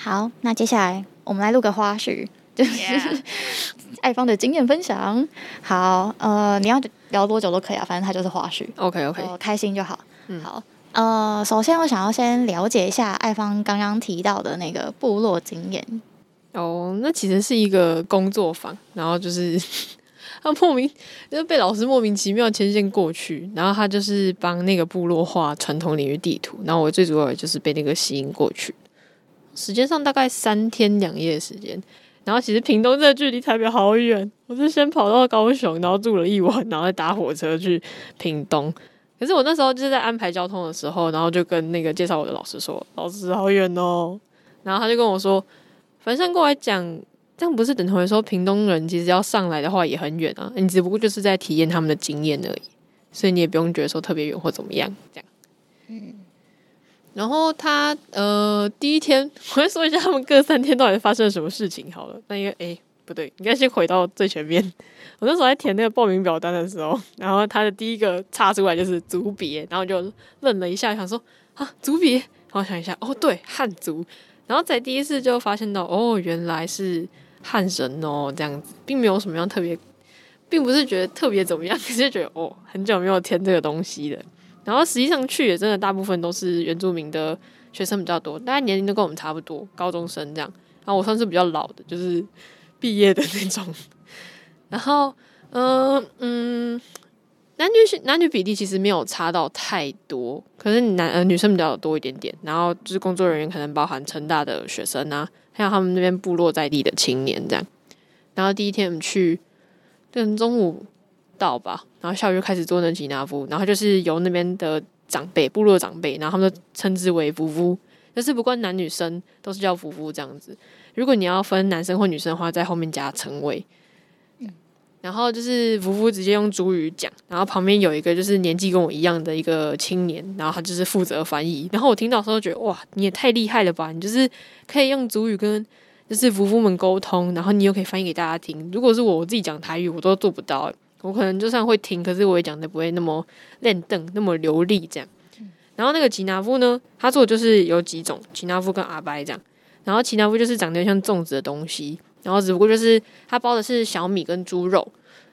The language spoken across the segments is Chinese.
好，那接下来我们来录个花絮，就是 爱芳的经验分享。好，呃，你要聊多久都可以啊，反正它就是花絮。OK OK，呃，开心就好。嗯，好。呃，首先我想要先了解一下爱芳刚刚提到的那个部落经验。哦，那其实是一个工作坊，然后就是 他莫名就是被老师莫名其妙牵线过去，然后他就是帮那个部落画传统领域地图，然后我最主要就是被那个吸引过去。时间上大概三天两夜的时间，然后其实屏东这个距离台北好远，我是先跑到高雄，然后住了一晚，然后再搭火车去屏东。可是我那时候就是在安排交通的时候，然后就跟那个介绍我的老师说：“老师好远哦。”然后他就跟我说：“反正过来讲，这样不是等同于说屏东人其实要上来的话也很远啊，你只不过就是在体验他们的经验而已，所以你也不用觉得说特别远或怎么样。”这样，嗯。然后他呃第一天，我会说一下他们各三天到底发生了什么事情好了。那因为诶不对，应该先回到最前面。我那时候在填那个报名表单的时候，然后他的第一个插出来就是族别，然后就愣了一下，想说啊族别，然后想一下哦对汉族，然后在第一次就发现到哦原来是汉人哦这样子，并没有什么样特别，并不是觉得特别怎么样，只 是觉得哦很久没有填这个东西了。然后实际上去也真的大部分都是原住民的学生比较多，大家年龄都跟我们差不多，高中生这样。然后我算是比较老的，就是毕业的那种。然后，嗯、嗯，男女男女比例其实没有差到太多，可是男呃女生比较多一点点。然后就是工作人员可能包含成大的学生啊，还有他们那边部落在地的青年这样。然后第一天我们去，等中午。到吧，然后下午就开始做那吉拿夫，然后就是由那边的长辈、部落长辈，然后他们都称之为夫妇，就是不管男女生都是叫夫妇这样子。如果你要分男生或女生的话，在后面加称谓。然后就是夫妇直接用主语讲，然后旁边有一个就是年纪跟我一样的一个青年，然后他就是负责翻译。然后我听到的时候觉得哇，你也太厉害了吧！你就是可以用主语跟就是夫妇们沟通，然后你又可以翻译给大家听。如果是我，我自己讲台语，我都做不到。我可能就算会听，可是我也讲的不会那么练邓，那么流利这样。然后那个吉拿夫呢，他做的就是有几种吉拿夫跟阿白这样。然后吉拿夫就是长得像粽子的东西，然后只不过就是他包的是小米跟猪肉，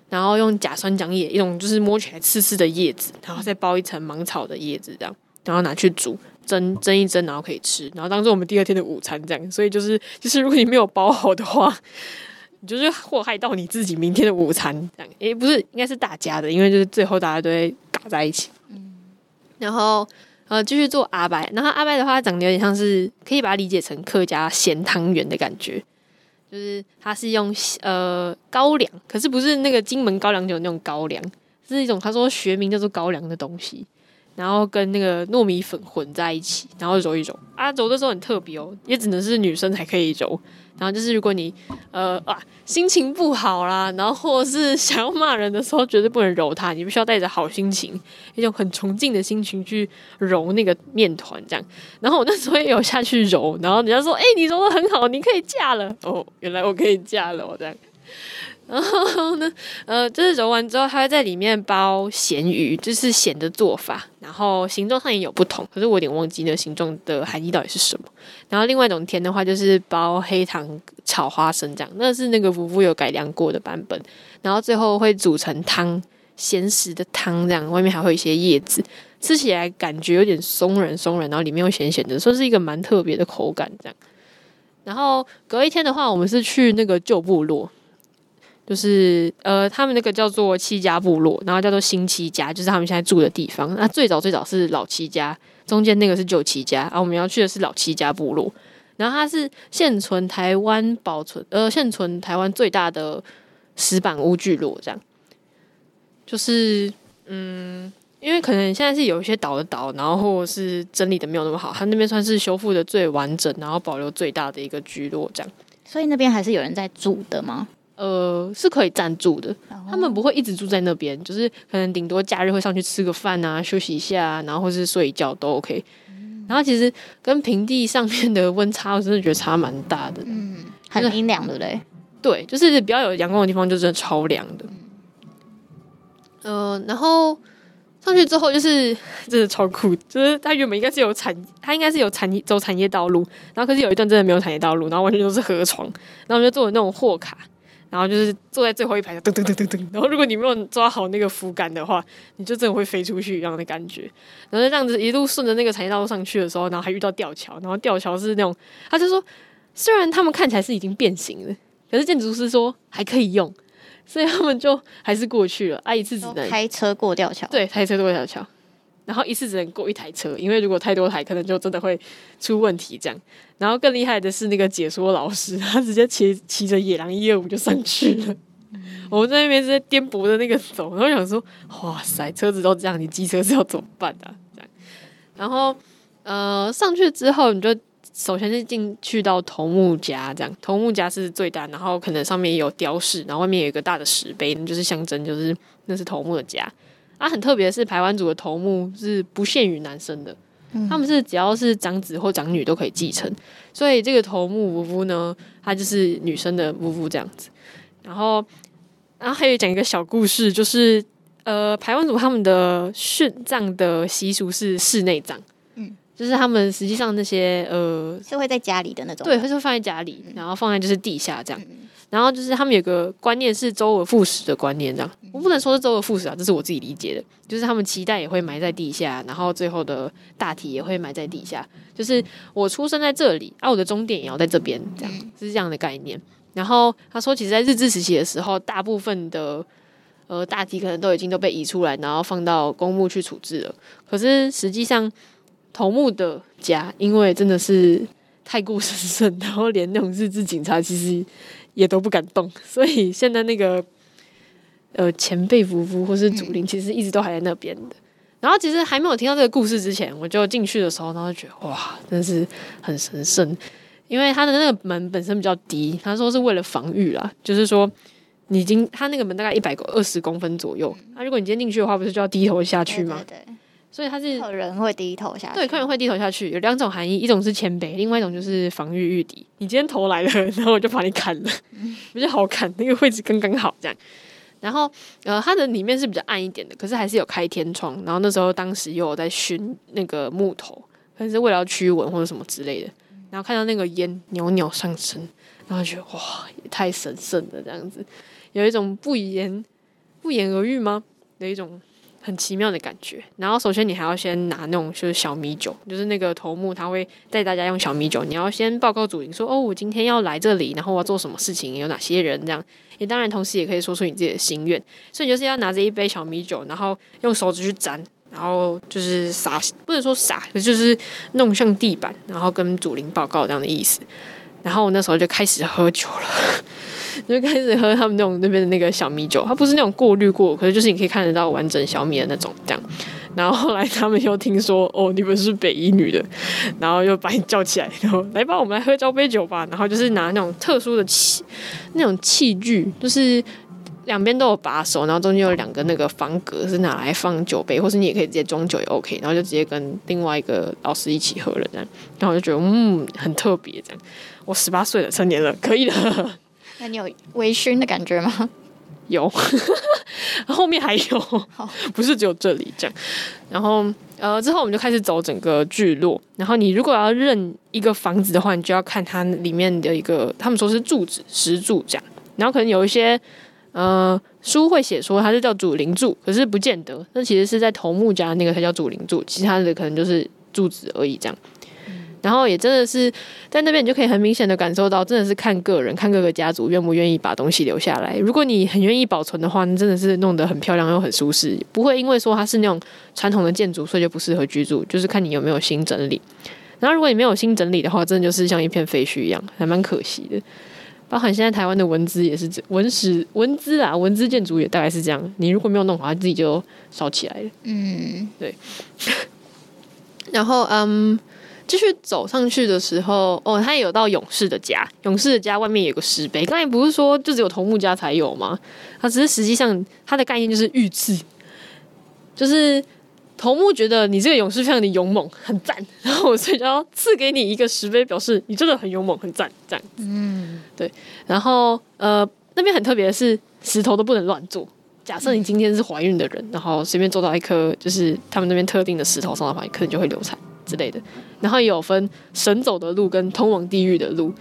然后用假酸浆叶一种就是摸起来刺刺的叶子，然后再包一层芒草的叶子这样，然后拿去煮蒸蒸一蒸，然后可以吃，然后当做我们第二天的午餐这样。所以就是就是如果你没有包好的话。你就是祸害到你自己明天的午餐，这样。诶、不是，应该是大家的，因为就是最后大家都会打在一起。嗯，然后呃，继续做阿白，然后阿白的话长得有点像是，可以把它理解成客家咸汤圆的感觉，就是它是用呃高粱，可是不是那个金门高粱酒那种高粱，是一种他说学名叫做高粱的东西，然后跟那个糯米粉混在一起，然后揉一揉啊，揉的时候很特别哦，也只能是女生才可以揉。然后就是，如果你呃啊心情不好啦，然后或者是 想要骂人的时候，绝对不能揉它，你必须要带着好心情，一种很崇敬的心情去揉那个面团，这样。然后我那时候也有下去揉，然后人家说：“哎，你揉得很好，你可以嫁了。”哦，原来我可以嫁了，我这样。然后呢，呃，就是揉完之后，它会在里面包咸鱼，就是咸的做法。然后形状上也有不同，可是我有点忘记那形状的含义到底是什么。然后另外一种甜的话，就是包黑糖炒花生这样，那是那个夫妇有改良过的版本。然后最后会煮成汤，咸食的汤这样，外面还会有一些叶子，吃起来感觉有点松软松软，然后里面又咸咸的，说是一个蛮特别的口感这样。然后隔一天的话，我们是去那个旧部落。就是呃，他们那个叫做七家部落，然后叫做新七家，就是他们现在住的地方。那最早最早是老七家，中间那个是旧七家，啊我们要去的是老七家部落。然后它是现存台湾保存呃，现存台湾最大的石板屋聚落，这样。就是嗯，因为可能现在是有一些倒的倒，然后或是整理的没有那么好，它那边算是修复的最完整，然后保留最大的一个聚落，这样。所以那边还是有人在住的吗？呃，是可以暂住的，他们不会一直住在那边，就是可能顶多假日会上去吃个饭啊，休息一下，然后或是睡一觉都 OK。然后其实跟平地上面的温差，我真的觉得差蛮大的。嗯，很阴凉，的嘞对？对，就是比较有阳光的地方，就真的超凉的。呃，然后上去之后就是真的超酷，就是它原本应该是有产，它应该是有产业走产业道路，然后可是有一段真的没有产业道路，然后完全都是河床，然后我们就坐的那种货卡，然后就是坐在最后一排，噔噔噔噔噔，然后如果你没有抓好那个扶杆的话，你就真的会飞出去一样的感觉。然后这样子一路顺着那个产业道路上去的时候，然后还遇到吊桥，然后吊桥是那种，他就说虽然他们看起来是已经变形了，可是建筑师说还可以用。所以他们就还是过去了啊，一次只能开车过吊桥，对，开车过吊桥，然后一次只能过一台车，因为如果太多台，可能就真的会出问题这样。然后更厉害的是那个解说老师，他直接骑骑着野狼一二五就上去了。嗯、我们在那边是在颠簸的那个走，然后想说，哇塞，车子都这样，你机车是要怎么办啊？这样，然后呃上去之后你就。首先是进去到头目家，这样头目家是最大，然后可能上面也有雕饰，然后外面有一个大的石碑，就是象征，就是那是头目的家。啊，很特别的是，排湾族的头目是不限于男生的，嗯、他们是只要是长子或长女都可以继承，所以这个头目夫妇呢，他就是女生的夫妇这样子。然后，然后还有讲一个小故事，就是呃，排湾族他们的殉葬的习俗是室内葬。就是他们实际上那些呃是会在家里的那种，对，会是放在家里，然后放在就是地下这样。然后就是他们有个观念是周而复始的观念，这样我不能说是周而复始啊，这是我自己理解的。就是他们期待也会埋在地下，然后最后的大体也会埋在地下。就是我出生在这里，啊，我的终点也要在这边，这样是这样的概念。然后他说，其实，在日治时期的时候，大部分的呃大体可能都已经都被移出来，然后放到公墓去处置了。可是实际上。头目的家，因为真的是太过神圣，然后连那种日治警察其实也都不敢动，所以现在那个呃前辈夫妇或是祖灵，其实一直都还在那边的。然后其实还没有听到这个故事之前，我就进去的时候，然后就觉得哇，真是很神圣，因为他的那个门本身比较低，他说是为了防御啦，就是说你已经他那个门大概一百个二十公分左右，那如果你今天进去的话，不是就要低头下去吗？所以他是客人会低头下去，对，客人会低头下去，有两种含义，一种是谦卑，另外一种就是防御御敌。你今天头来了，然后我就把你砍了，比较好砍，那个位置刚刚好这样。然后呃，它的里面是比较暗一点的，可是还是有开天窗。然后那时候当时又有在熏那个木头，可能是为了要驱蚊或者什么之类的。然后看到那个烟袅袅上升，然后觉得哇，也太神圣了，这样子有一种不言不言而喻吗？有一种。很奇妙的感觉。然后首先你还要先拿那种就是小米酒，就是那个头目他会带大家用小米酒。你要先报告主灵说，哦，我今天要来这里，然后我要做什么事情，有哪些人这样。也当然同时也可以说出你自己的心愿。所以你就是要拿着一杯小米酒，然后用手指去沾，然后就是撒，不能说撒，就是弄向地板，然后跟主灵报告这样的意思。然后我那时候就开始喝酒了。就开始喝他们那种那边的那个小米酒，它不是那种过滤过，可是就是你可以看得到完整小米的那种这样。然后后来他们又听说哦，你们是北一女的，然后又把你叫起来，然后来吧，我们来喝交杯酒吧。然后就是拿那种特殊的器，那种器具，就是两边都有把手，然后中间有两个那个方格是拿来放酒杯，或是你也可以直接装酒也 OK。然后就直接跟另外一个老师一起喝了这样。然后我就觉得嗯，很特别这样。我十八岁了，成年了，可以了。那你有微醺的感觉吗？有，后面还有，好不是只有这里这样。然后呃，之后我们就开始走整个聚落。然后你如果要认一个房子的话，你就要看它里面的一个，他们说是柱子石柱这样。然后可能有一些呃书会写说它是叫主灵柱，可是不见得。那其实是在头目家那个才叫主灵柱，其他的可能就是柱子而已这样。然后也真的是在那边，你就可以很明显的感受到，真的是看个人，看各个家族愿不愿意把东西留下来。如果你很愿意保存的话，那真的是弄得很漂亮又很舒适，不会因为说它是那种传统的建筑，所以就不适合居住。就是看你有没有心整理。然后如果你没有心整理的话，真的就是像一片废墟一样，还蛮可惜的。包含现在台湾的文字也是文史文字啊，文字建筑也大概是这样。你如果没有弄好，它自己就烧起来了。嗯，对。然后嗯。继续走上去的时候，哦，他也有到勇士的家。勇士的家外面有个石碑，刚才不是说就只有头目家才有吗？他只是实际上他的概念就是御赐，就是头目觉得你这个勇士非常的勇猛，很赞，然后我所以就要赐给你一个石碑，表示你真的很勇猛，很赞，这样。嗯，对。然后呃，那边很特别的是石头都不能乱做。假设你今天是怀孕的人，然后随便做到一颗就是他们那边特定的石头上的话，可能就会流产之类的。然后也有分神走的路跟通往地狱的路，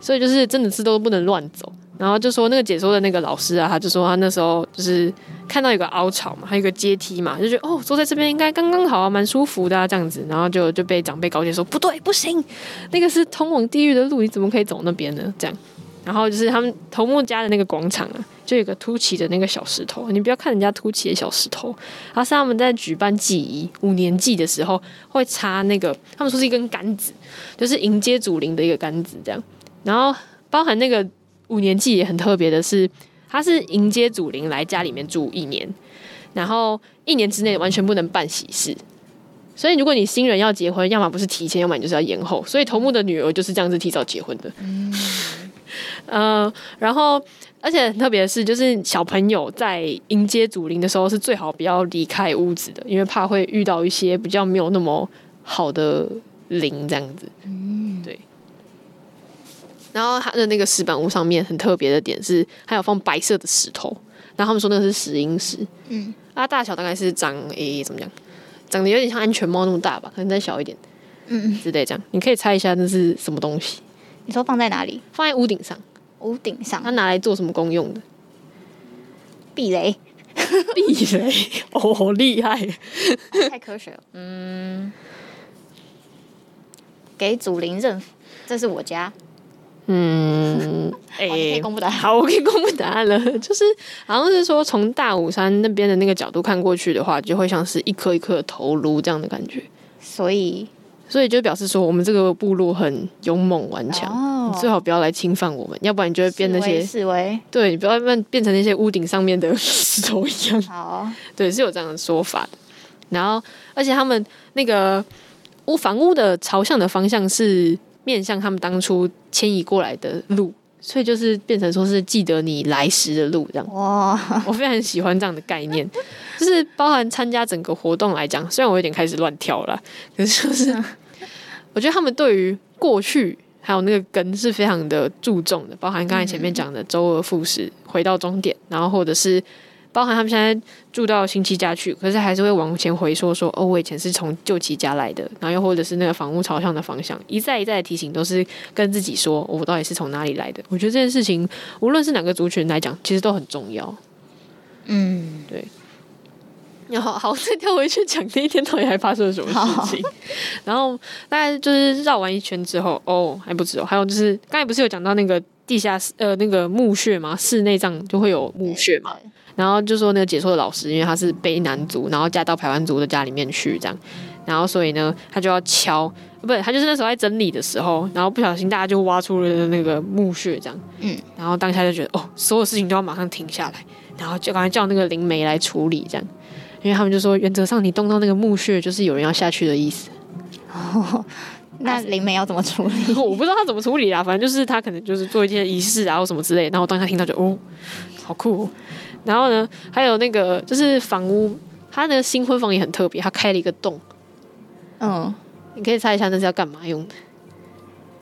所以就是真的是都不能乱走。然后就说那个解说的那个老师啊，他就说他那时候就是看到有个凹槽嘛，还有个阶梯嘛，就觉得哦，坐在这边应该刚刚好啊，蛮舒服的啊，这样子。然后就就被长辈告诫说不对，不行，那个是通往地狱的路，你怎么可以走那边呢？这样。然后就是他们头目家的那个广场啊，就有个凸起的那个小石头，你不要看人家凸起的小石头，而是他们在举办祭仪五年祭的时候会插那个，他们说是一根杆子，就是迎接祖灵的一个杆子，这样。然后包含那个。五年祭也很特别的是，它是迎接祖灵来家里面住一年，然后一年之内完全不能办喜事，所以如果你新人要结婚，要么不是提前，要么你就是要延后。所以头目的女儿就是这样子提早结婚的。呃，然后而且很特别的是，就是小朋友在迎接祖灵的时候是最好不要离开屋子的，因为怕会遇到一些比较没有那么好的灵这样子。嗯，对。然后他的那个石板屋上面很特别的点是，还有放白色的石头。然后他们说那个是石英石，嗯，它大小大概是长诶怎么讲，长得有点像安全帽那么大吧，可能再小一点，嗯嗯，之类这样。你可以猜一下那是什么东西？你说放在哪里？放在屋顶上。屋顶上，它拿来做什么功用的？避雷，避雷，哦，好厉害，哦，太科学了。嗯，给祖灵认福，这是我家。嗯，哎、欸，可以公布答案。好，我可以公布答案了。就是好像是说，从大武山那边的那个角度看过去的话，就会像是一颗一颗的头颅这样的感觉。所以，所以就表示说，我们这个部落很勇猛顽强。哦，你最好不要来侵犯我们，要不然你就会变那些示威。对，你不要变变成那些屋顶上面的石头一样。好，对，是有这样的说法的。然后，而且他们那个屋房屋的朝向的方向是。面向他们当初迁移过来的路，所以就是变成说是记得你来时的路这样。哇，我非常喜欢这样的概念，就是包含参加整个活动来讲，虽然我有点开始乱跳了，可是就是 我觉得他们对于过去还有那个根是非常的注重的，包含刚才前面讲的周而复始回到终点，然后或者是。包含他们现在住到新戚家去，可是还是会往前回说说哦，我以前是从旧戚家来的，然后又或者是那个房屋朝向的方向，一再一再的提醒，都是跟自己说我到底是从哪里来的。我觉得这件事情无论是哪个族群来讲，其实都很重要。嗯，对。然后好，再跳回去讲那一天到底还发生了什么事情。然后大概就是绕完一圈之后，哦，还不止哦，还有就是刚才不是有讲到那个地下室呃那个墓穴嘛，室内葬就会有墓穴嘛。然后就说那个解说的老师，因为他是卑南族，然后嫁到排湾族的家里面去，这样，然后所以呢，他就要敲，不是，他就是那时候在整理的时候，然后不小心大家就挖出了那个墓穴，这样，嗯，然后当下就觉得哦，所有事情都要马上停下来，然后就赶快叫那个灵媒来处理，这样，因为他们就说原则上你动到那个墓穴，就是有人要下去的意思。哦，那灵媒要怎么处理？我不知道他怎么处理啊，反正就是他可能就是做一些仪式啊或什么之类，然后当下听到就哦，好酷哦。然后呢，还有那个就是房屋，他那个新婚房也很特别，他开了一个洞。嗯，你可以猜一下那是要干嘛用的？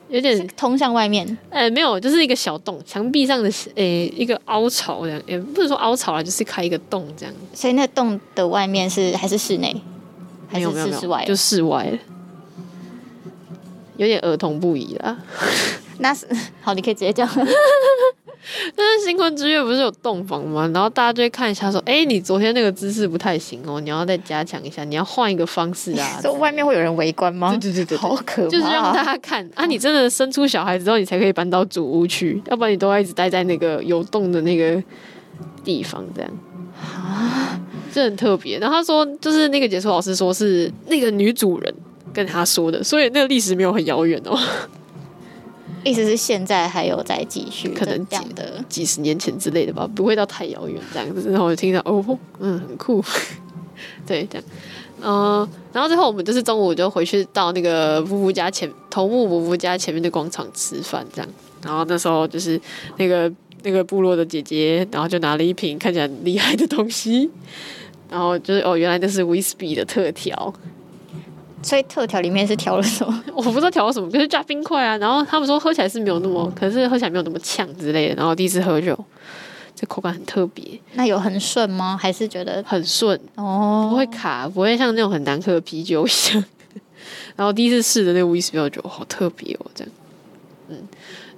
有点通向外面。呃，没有，就是一个小洞，墙壁上的呃一个凹槽这样，也不是说凹槽啊，就是开一个洞这样。所以那洞的外面是还是室内？还是是室外？就室外。有点儿童不宜啦。那是 好，你可以直接讲。但是新婚之夜不是有洞房吗？然后大家就会看一下，说：“哎、欸，你昨天那个姿势不太行哦，你要再加强一下，你要换一个方式啊。”说外面会有人围观吗？对对对对，好可怕！就是让大家看啊，你真的生出小孩之后，你才可以搬到主屋去，要不然你都要一直待在那个有洞的那个地方，这样啊，这很特别。然后他说，就是那个解说老师说是那个女主人跟他说的，所以那个历史没有很遥远哦。意思是现在还有在继续，可能这样的几十年前之类的吧，不会到太遥远这样子。然后我就听到哦，嗯，很酷，对，这样，嗯、呃，然后最后我们就是中午就回去到那个夫妇家前头目夫妇家前面的广场吃饭，这样。然后那时候就是那个那个部落的姐姐，然后就拿了一瓶看起来很厉害的东西，然后就是哦，原来这是威士忌的特调。所以特调里面是调了什么？我不知道调了什么，就是加冰块啊。然后他们说喝起来是没有那么，可是喝起来没有那么呛之类的。然后第一次喝酒，这口感很特别。那有很顺吗？还是觉得很顺哦，不会卡，不会像那种很难喝的啤酒一样。然后第一次试的那个威士忌，我觉得好特别哦，这样。嗯，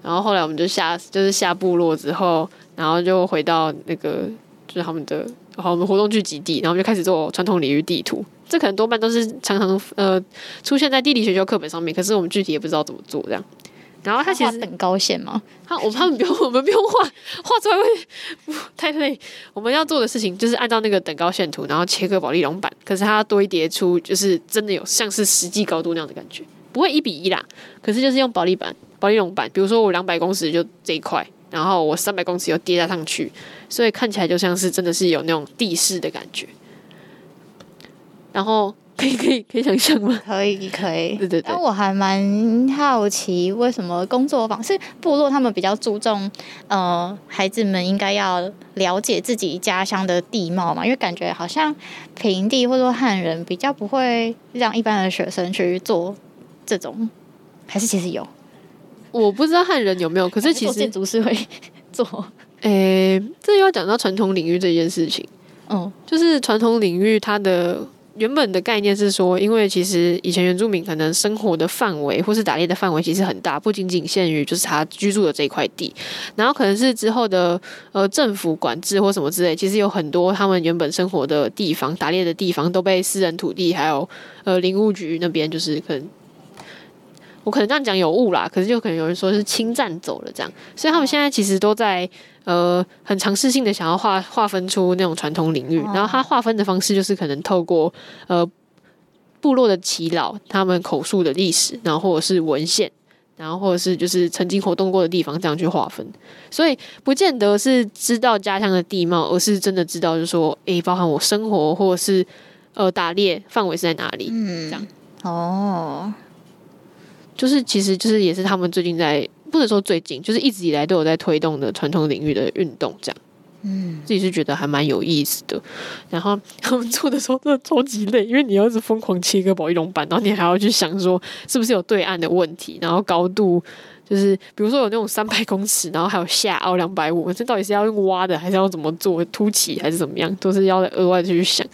然后后来我们就下，就是下部落之后，然后就回到那个就是他们的，然后我们活动聚集地，然后就开始做传统领域地图。这可能多半都是常常呃出现在地理学校课本上面，可是我们具体也不知道怎么做这样。然后他其实等高线吗？他我他们不用，我们不用画，画出来会太累。我们要做的事情就是按照那个等高线图，然后切割保利龙板。可是它堆叠出就是真的有像是实际高度那样的感觉，不会一比一啦。可是就是用保利板、保利龙板，比如说我两百公尺就这一块，然后我三百公尺又叠加上去，所以看起来就像是真的是有那种地势的感觉。然后。可以可以可以想象吗？可以可以，对对对。但我还蛮好奇，为什么工作坊是部落他们比较注重，呃，孩子们应该要了解自己家乡的地貌嘛？因为感觉好像平地或者说汉人比较不会让一般的学生去做这种，还是其实有？我不知道汉人有没有，可是其实建筑师会做。诶，这又要讲到传统领域这件事情。嗯，就是传统领域它的。原本的概念是说，因为其实以前原住民可能生活的范围或是打猎的范围其实很大，不仅仅限于就是他居住的这一块地，然后可能是之后的呃政府管制或什么之类，其实有很多他们原本生活的地方、打猎的地方都被私人土地还有呃林务局那边就是可能。我可能这样讲有误啦，可是就可能有人说是侵占走了这样，所以他们现在其实都在呃很尝试性的想要划划分出那种传统领域，然后他划分的方式就是可能透过呃部落的耆老他们口述的历史，然后或者是文献，然后或者是就是曾经活动过的地方这样去划分，所以不见得是知道家乡的地貌，而是真的知道就是说，诶，包含我生活或者是呃打猎范围是在哪里，嗯，这样。哦。就是，其实就是也是他们最近在，不能说最近，就是一直以来都有在推动的传统领域的运动，这样。嗯，自己是觉得还蛮有意思的。然后 他们做的时候真的超级累，因为你要是疯狂切割保丽龙板，然后你还要去想说是不是有对岸的问题，然后高度就是比如说有那种三百公尺，然后还有下凹两百五，这到底是要用挖的，还是要怎么做凸起，还是怎么样，都是要额外的去想。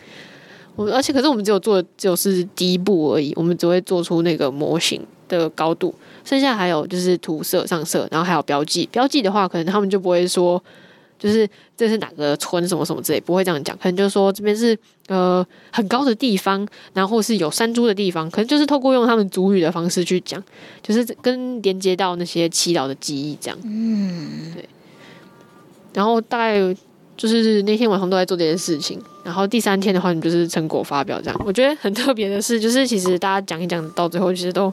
我而且可是我们只有做的只有是第一步而已，我们只会做出那个模型。的高度，剩下还有就是涂色上色，然后还有标记。标记的话，可能他们就不会说，就是这是哪个村什么什么之类，不会这样讲。可能就是说这边是呃很高的地方，然后是有山猪的地方，可能就是透过用他们族语的方式去讲，就是跟连接到那些祈祷的记忆这样。嗯，对。然后大概就是那天晚上都在做这件事情，然后第三天的话，你就是成果发表这样。我觉得很特别的是，就是其实大家讲一讲到最后，其实都。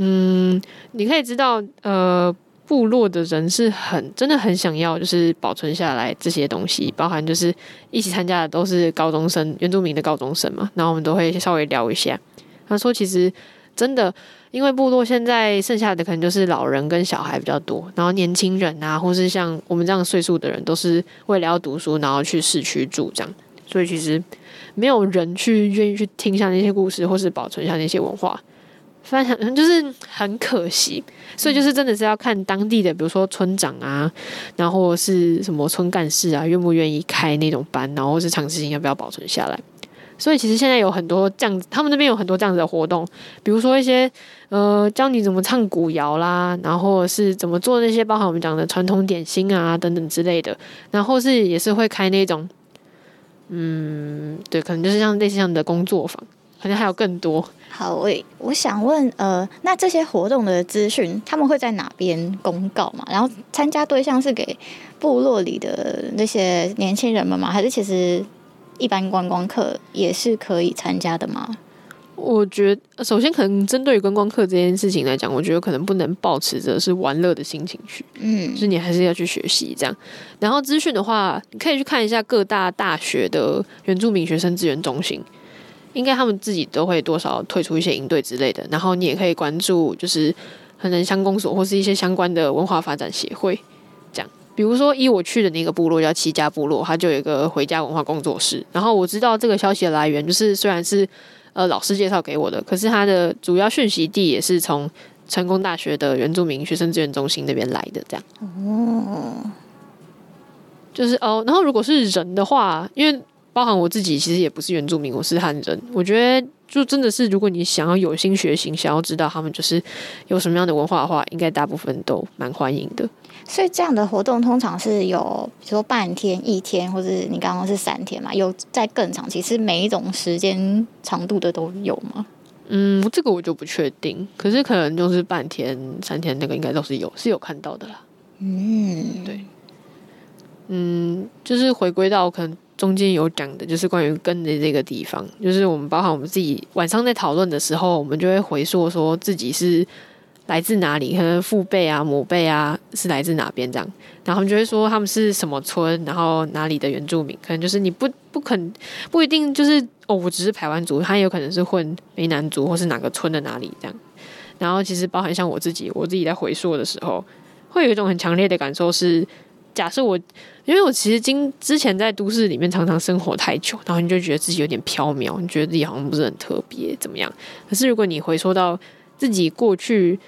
嗯，你可以知道，呃，部落的人是很真的很想要，就是保存下来这些东西，包含就是一起参加的都是高中生，原住民的高中生嘛，然后我们都会稍微聊一下。他说，其实真的，因为部落现在剩下的可能就是老人跟小孩比较多，然后年轻人啊，或是像我们这样岁数的人，都是为了要读书，然后去市区住这样，所以其实没有人去愿意去听下那些故事，或是保存下那些文化。反正就是很可惜，所以就是真的是要看当地的，比如说村长啊，然后是什么村干事啊，愿不愿意开那种班，然后是长时间要不要保存下来。所以其实现在有很多这样子，他们那边有很多这样子的活动，比如说一些呃教你怎么唱古谣啦，然后是怎么做那些包含我们讲的传统点心啊等等之类的，然后是也是会开那种，嗯，对，可能就是像类似这样的工作坊。好像还有更多。好，我我想问，呃，那这些活动的资讯，他们会在哪边公告嘛？然后参加对象是给部落里的那些年轻人们吗？还是其实一般观光客也是可以参加的吗？我觉得，首先可能针对于观光客这件事情来讲，我觉得可能不能抱持着是玩乐的心情去，嗯，就是你还是要去学习这样。然后资讯的话，你可以去看一下各大大学的原住民学生资源中心。应该他们自己都会多少推出一些营队之类的，然后你也可以关注，就是可能乡公所或是一些相关的文化发展协会，这样。比如说，以我去的那个部落叫七家部落，它就有一个回家文化工作室。然后我知道这个消息的来源，就是虽然是呃老师介绍给我的，可是它的主要讯息地也是从成功大学的原住民学生资源中心那边来的，这样。哦。就是哦，然后如果是人的话，因为包含我自己，其实也不是原住民，我是汉人。我觉得就真的是，如果你想要有心学习，想要知道他们就是有什么样的文化的话，应该大部分都蛮欢迎的。所以这样的活动通常是有，比如说半天、一天，或者你刚刚是三天嘛？有在更长，其实每一种时间长度的都有吗？嗯，这个我就不确定。可是可能就是半天、三天，那个应该都是有，是有看到的啦。嗯，对。嗯，就是回归到可能中间有讲的，就是关于根的这个地方，就是我们包含我们自己晚上在讨论的时候，我们就会回溯说自己是来自哪里，可能父辈啊、母辈啊是来自哪边这样，然后他们就会说他们是什么村，然后哪里的原住民，可能就是你不不肯不一定就是哦，我只是排湾族，他也有可能是混卑南族或是哪个村的哪里这样，然后其实包含像我自己，我自己在回溯的时候，会有一种很强烈的感受是。假设我，因为我其实今之前在都市里面常常生活太久，然后你就觉得自己有点飘渺，你觉得自己好像不是很特别，怎么样？可是如果你回溯到自己过去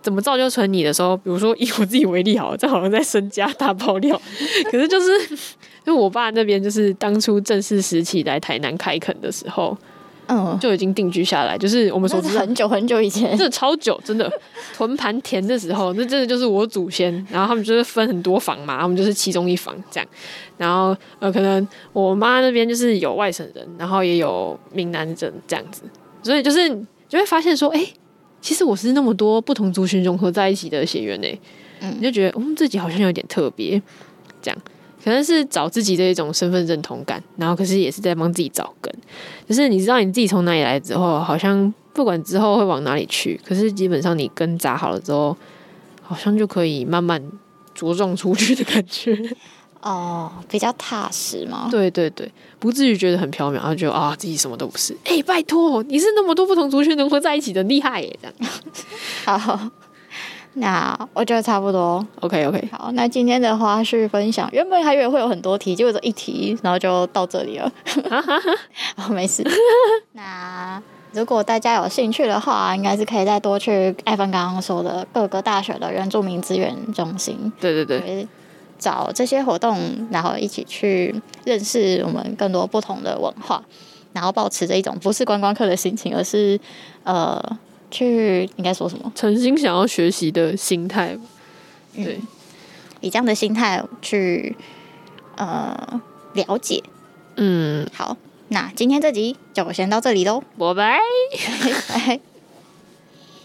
怎么造就成你的时候，比如说 以我自己为例，好了，这好像在身家大爆料，可是就是 因为我爸那边就是当初正式时期来台南开垦的时候。嗯，就已经定居下来，就是我们说很久很久以前，这超久，真的。屯盘田的时候，那真的就是我祖先，然后他们就是分很多房嘛，他们就是其中一房这样，然后呃，可能我妈那边就是有外省人，然后也有闽南人这样子，所以就是就会发现说，哎、欸，其实我是那么多不同族群融合在一起的血缘呢，嗯，你就觉得嗯自己好像有点特别，这样。可能是找自己的一种身份认同感，然后可是也是在帮自己找根。就是你知道你自己从哪里来之后，好像不管之后会往哪里去，可是基本上你根扎好了之后，好像就可以慢慢茁壮出去的感觉。哦，比较踏实嘛。对对对，不至于觉得很飘渺，然后觉得啊自己什么都不是。哎、欸，拜托，你是那么多不同族群融合在一起的，厉害耶！这样。好。那我觉得差不多，OK OK。好，那今天的花絮分享，原本还以为会有很多题，结果这一题，然后就到这里了。哦，没事。那如果大家有兴趣的话，应该是可以再多去艾芬刚刚说的各个大学的原住民资源中心，对对对，找这些活动，然后一起去认识我们更多不同的文化，然后保持着一种不是观光客的心情，而是呃。去应该说什么？诚心想要学习的心态，对、嗯，以这样的心态去呃了解。嗯，好，那今天这集就先到这里喽，拜拜。